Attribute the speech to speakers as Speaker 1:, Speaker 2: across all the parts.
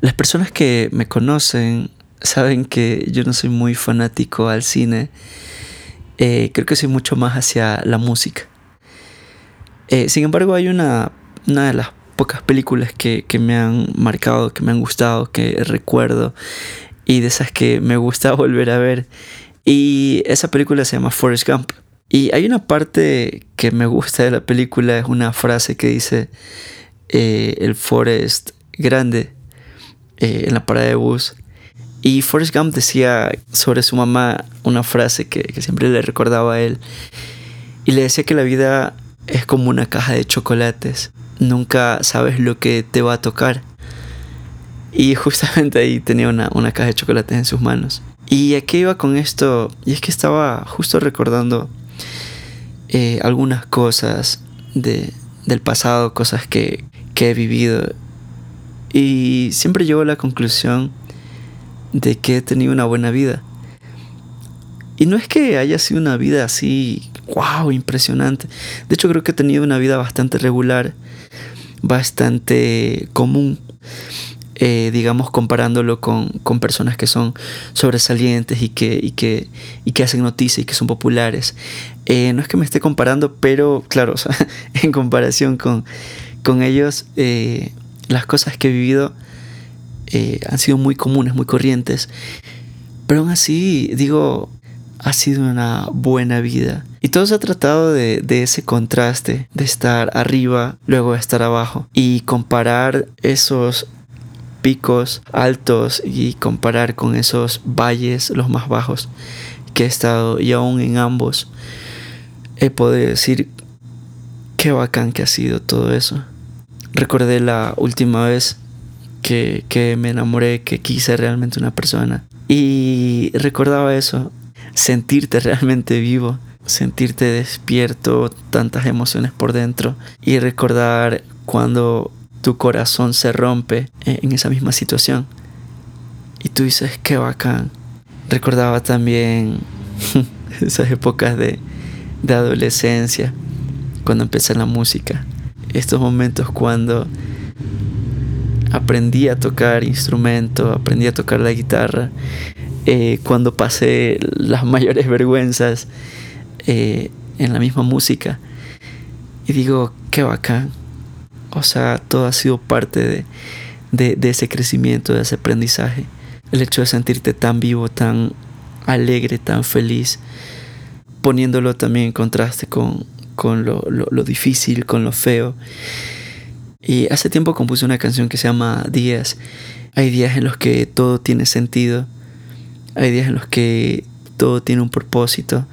Speaker 1: Las personas que me conocen saben que yo no soy muy fanático al cine. Eh, creo que soy mucho más hacia la música. Eh, sin embargo, hay una, una de las pocas películas que, que, me han marcado, que me han gustado, que recuerdo y de esas que me gusta volver a ver. Y esa película se llama Forrest Gump. Y hay una parte que me gusta de la película, es una frase que dice eh, el Forrest grande eh, en la parada de bus. Y Forrest Gump decía sobre su mamá una frase que, que siempre le recordaba a él. Y le decía que la vida es como una caja de chocolates. Nunca sabes lo que te va a tocar. Y justamente ahí tenía una, una caja de chocolates en sus manos. Y aquí iba con esto, y es que estaba justo recordando eh, algunas cosas de, del pasado, cosas que, que he vivido. Y siempre llego a la conclusión de que he tenido una buena vida. Y no es que haya sido una vida así, wow, impresionante. De hecho creo que he tenido una vida bastante regular, bastante común. Eh, digamos, comparándolo con, con, personas que son sobresalientes y que, y que, y que hacen noticias y que son populares. Eh, no es que me esté comparando, pero claro, en comparación con, con ellos, eh, las cosas que he vivido han sido muy comunes, muy corrientes. Pero aún así, digo, ha sido una buena vida. Y todo se ha tratado de, de, ese contraste, de estar arriba, luego de estar abajo. Y comparar esos picos altos y comparar con esos valles, los más bajos, que he estado y aún en ambos, he podido decir qué bacán que ha sido todo eso. Recordé la última vez que, que me enamoré, que quise realmente una persona. Y recordaba eso, sentirte realmente vivo, sentirte despierto, tantas emociones por dentro y recordar cuando tu corazón se rompe en esa misma situación. Y tú dices, qué bacán. Recordaba también esas épocas de, de adolescencia, cuando empecé la música. Estos momentos cuando aprendí a tocar instrumento, aprendí a tocar la guitarra, eh, cuando pasé las mayores vergüenzas eh, en la misma música. Y digo, qué bacán. O sea, todo ha sido parte de, de, ese crecimiento, de ese aprendizaje. El hecho de sentirte tan vivo, tan alegre, tan feliz, poniéndolo también en contraste con, con lo, lo, lo, difícil, con lo feo. Y hace tiempo compuse una canción que se llama Días. Hay días en los que todo tiene sentido, hay días en los que todo tiene un propósito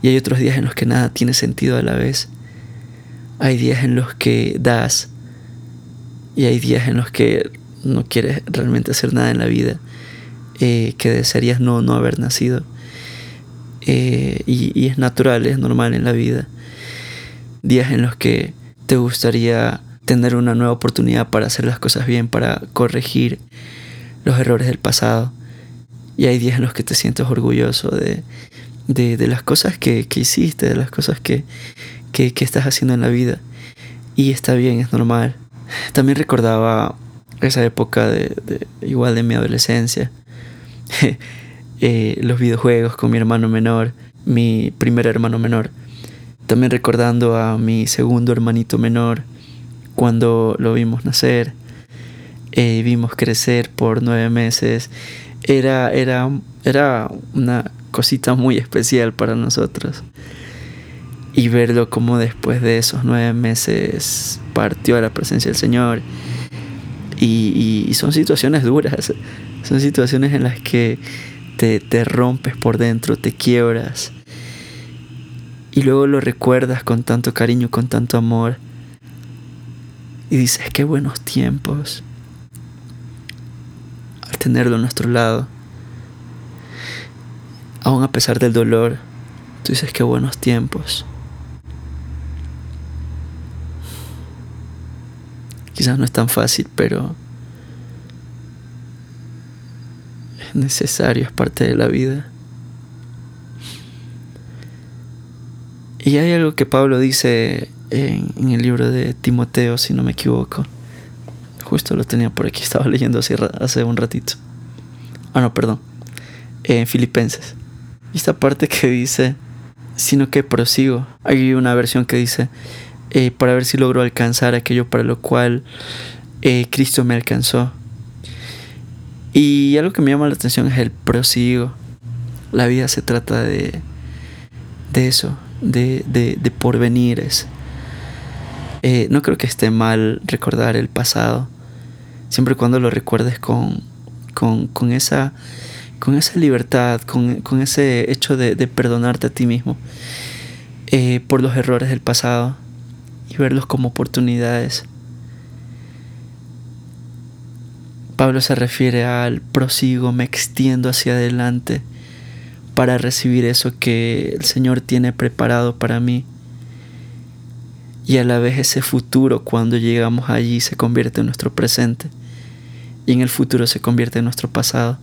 Speaker 1: y hay otros días en los que nada tiene sentido a la vez. Hay días en los que das y hay días en los que no quieres realmente hacer nada en la vida, eh, que desearías no, no haber nacido. Eh, y, y es natural, es normal en la vida. Días en los que te gustaría tener una nueva oportunidad para hacer las cosas bien, para corregir los errores del pasado. Y hay días en los que te sientes orgulloso de, de, las cosas que, que, hiciste, de las cosas que, que, estás haciendo en la vida. Y está bien, es normal. También recordaba esa época de, de igual de mi adolescencia. eh, los videojuegos con mi hermano menor, mi primer hermano menor. También recordando a mi segundo hermanito menor cuando lo vimos nacer. Eh, vimos crecer por nueve meses. Era, era, era una cosita muy especial para nosotros y verlo como después de esos nueve meses partió a la presencia del Señor. Y, y, son situaciones duras, son situaciones en las que te, te rompes por dentro, te quiebras. Y luego lo recuerdas con tanto cariño, con tanto amor. Y dices, qué buenos tiempos. Al tenerlo a nuestro lado. Aún a pesar del dolor, tú dices, qué buenos tiempos. Quizás no es tan fácil, pero es necesario, es parte de la vida. Y hay algo que Pablo dice en, el libro de Timoteo, si no me equivoco, justo lo tenía por aquí, estaba leyendo hace, hace un ratito. Ah, no, perdón. En Filipenses. Esta parte que dice, sino que prosigo. Hay una versión que dice, eh, para ver si logro alcanzar aquello para lo cual eh, Cristo me alcanzó. Y algo que me llama la atención es el prosigo. La vida se trata de, de eso, de, de, de porvenires. Eh, no creo que esté mal recordar el pasado, siempre y cuando lo recuerdes con, con, con, esa, con esa libertad, con, con ese hecho de, perdonarte a ti mismo eh, por los errores del pasado y verlos como oportunidades. Pablo se refiere al prosigo, me extiendo hacia adelante para recibir eso que el Señor tiene preparado para mí. Y a la vez ese futuro cuando llegamos allí se convierte en nuestro presente y en el futuro se convierte en nuestro pasado.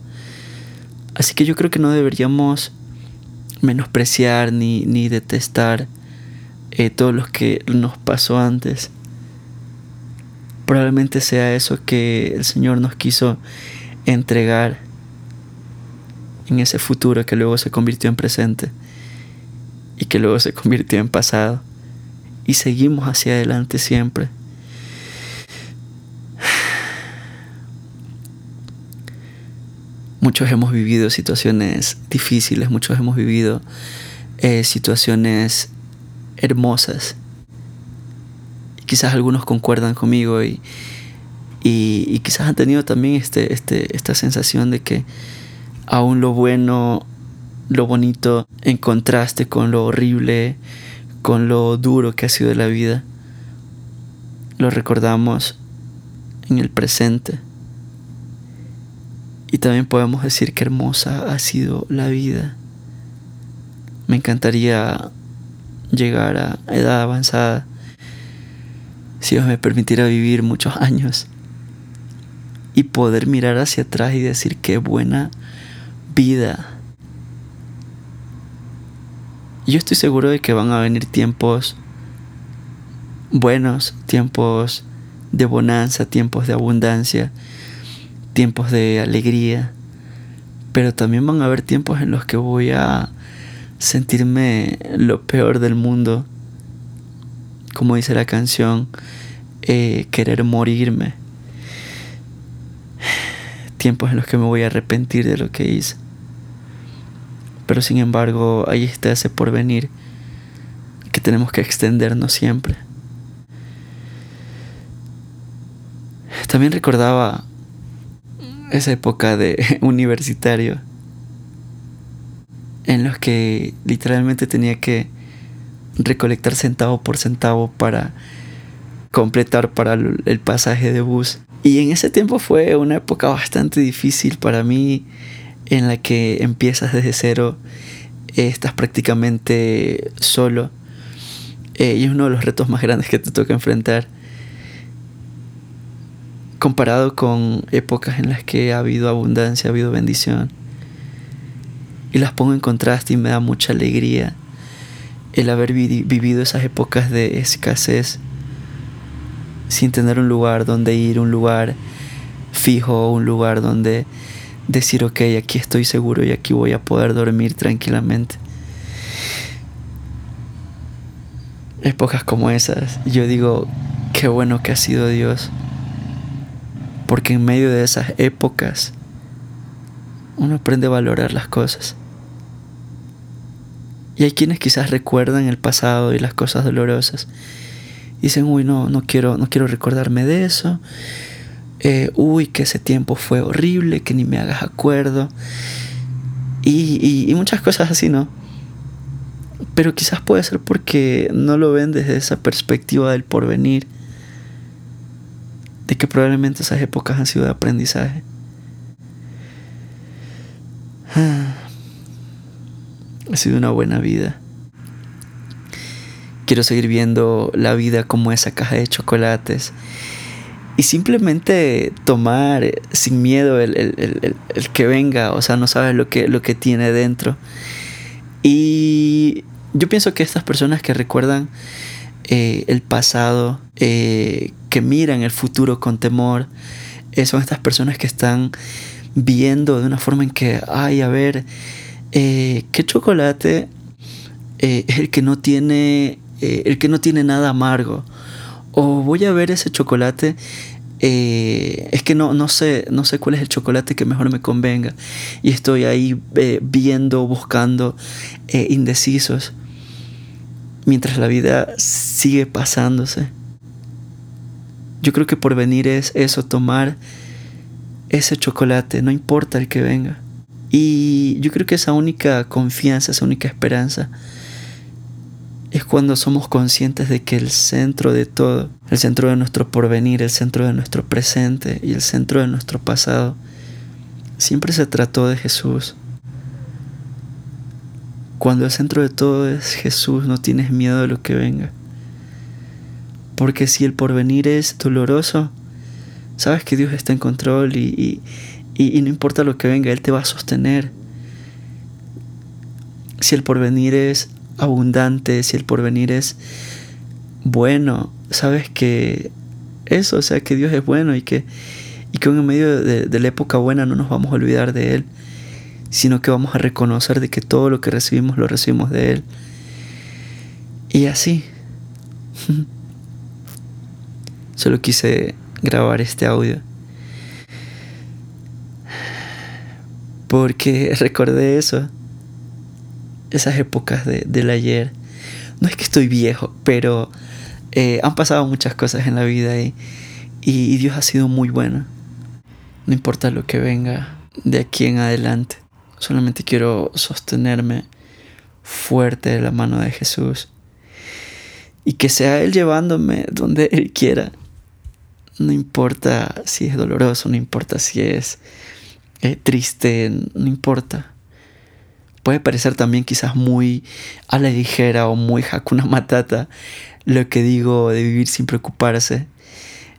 Speaker 1: Así que yo creo que no deberíamos menospreciar ni, ni detestar eh, todo lo que nos pasó antes Probablemente sea eso que el Señor nos quiso entregar en ese futuro que luego se convirtió en presente y que luego se convirtió en pasado. Y seguimos hacia adelante siempre. Muchos hemos vivido situaciones difíciles, muchos hemos vivido eh, situaciones hermosas quizás algunos concuerdan conmigo y, quizás han tenido también este, este, esta sensación de que aún lo bueno, lo bonito, en contraste con lo horrible, con lo duro que ha sido la vida, lo recordamos en el presente. Y también podemos decir que hermosa ha sido la vida. Me encantaría llegar a edad avanzada si Dios me permitiera vivir muchos años y poder mirar hacia atrás y decir qué buena vida. Yo estoy seguro de que van a venir tiempos buenos, tiempos de bonanza, tiempos de abundancia, tiempos de alegría, pero también van a haber tiempos en los que voy a sentirme lo peor del mundo como dice la canción, eh, querer morirme. Tiempos en los que me voy a arrepentir de lo que hice. Pero sin embargo, ahí está ese porvenir que tenemos que extendernos siempre. También recordaba esa época de universitario en los que literalmente tenía que recolectar centavo por centavo para completar para el pasaje de bus. Y en ese tiempo fue una época bastante difícil para mí en la que empiezas desde cero, estás prácticamente solo eh, y es uno de los retos más grandes que te toca enfrentar comparado con épocas en las que ha habido abundancia, ha habido bendición. Y las pongo en contraste y me da mucha alegría el haber vivido esas épocas de escasez sin tener un lugar donde ir, un lugar fijo, un lugar donde decir, ok, aquí estoy seguro y aquí voy a poder dormir tranquilamente. Épocas como esas, yo digo, qué bueno que ha sido Dios, porque en medio de esas épocas uno aprende a valorar las cosas. Y hay quienes quizás recuerdan el pasado y las cosas dolorosas. Dicen, uy, no, no quiero, no quiero recordarme de eso. Eh, uy, que ese tiempo fue horrible, que ni me hagas acuerdo. Y, y muchas cosas así, ¿no? Pero quizás puede ser porque no lo ven desde esa perspectiva del porvenir. De que probablemente esas épocas han sido de aprendizaje. Ha sido una buena vida. Quiero seguir viendo la vida como esa caja de chocolates. Y simplemente tomar sin miedo el, que venga. O sea, no sabes lo que, lo que tiene dentro. Y yo pienso que estas personas que recuerdan eh, el pasado, eh, que miran el futuro con temor. Eh, son estas personas que están viendo de una forma en que, ay, a ver, ¿qué chocolate es el que no tiene, el que no tiene nada amargo? O voy a ver ese chocolate es que no, no, sé, no sé cuál es el chocolate que mejor me convenga. Y estoy ahí viendo, buscando, indecisos mientras la vida sigue pasándose. Yo creo que por venir es eso, tomar ese chocolate, no importa el que venga. Y yo creo que esa única confianza, esa única esperanza, es cuando somos conscientes de que el centro de todo, el centro de nuestro porvenir, el centro de nuestro presente y el centro de nuestro pasado, siempre se trató de Jesús. Cuando el centro de todo es Jesús, no tienes miedo de lo que venga. Porque si el porvenir es doloroso, sabes que Dios está en control y, no importa lo que venga, Él te va a sostener. Si el porvenir es abundante, si el porvenir es bueno, sabes que eso, o sea, que Dios es bueno y que, y que en medio de, de la época buena no nos vamos a olvidar de Él sino que vamos a reconocer de que todo lo que recibimos lo recibimos de Él. Y así. Solo quise grabar este audio. Porque recordé eso. Esas épocas de, del ayer. No es que estoy viejo, pero eh, han pasado muchas cosas en la vida y, y Dios ha sido muy bueno. No importa lo que venga de aquí en adelante. Solamente quiero sostenerme fuerte de la mano de Jesús. Y que sea Él llevándome donde Él quiera. No importa si es doloroso, no importa si es eh, triste, no importa. Puede parecer también quizás muy a la ligera o muy hakuna matata lo que digo de vivir sin preocuparse.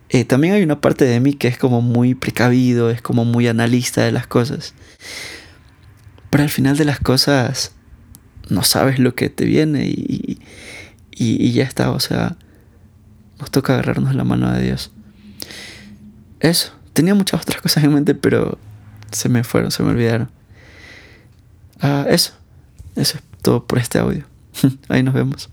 Speaker 1: Eh, también hay una parte de mí que es como muy precavido, es como muy analista de las cosas. Pero al final de las cosas no sabes lo que te viene y, y, ya está. O sea, nos toca agarrarnos la mano de Dios. Eso. Tenía muchas otras cosas en mente, pero se me fueron, se me olvidaron. Ah, eso. Eso es todo por este audio. Ahí nos vemos.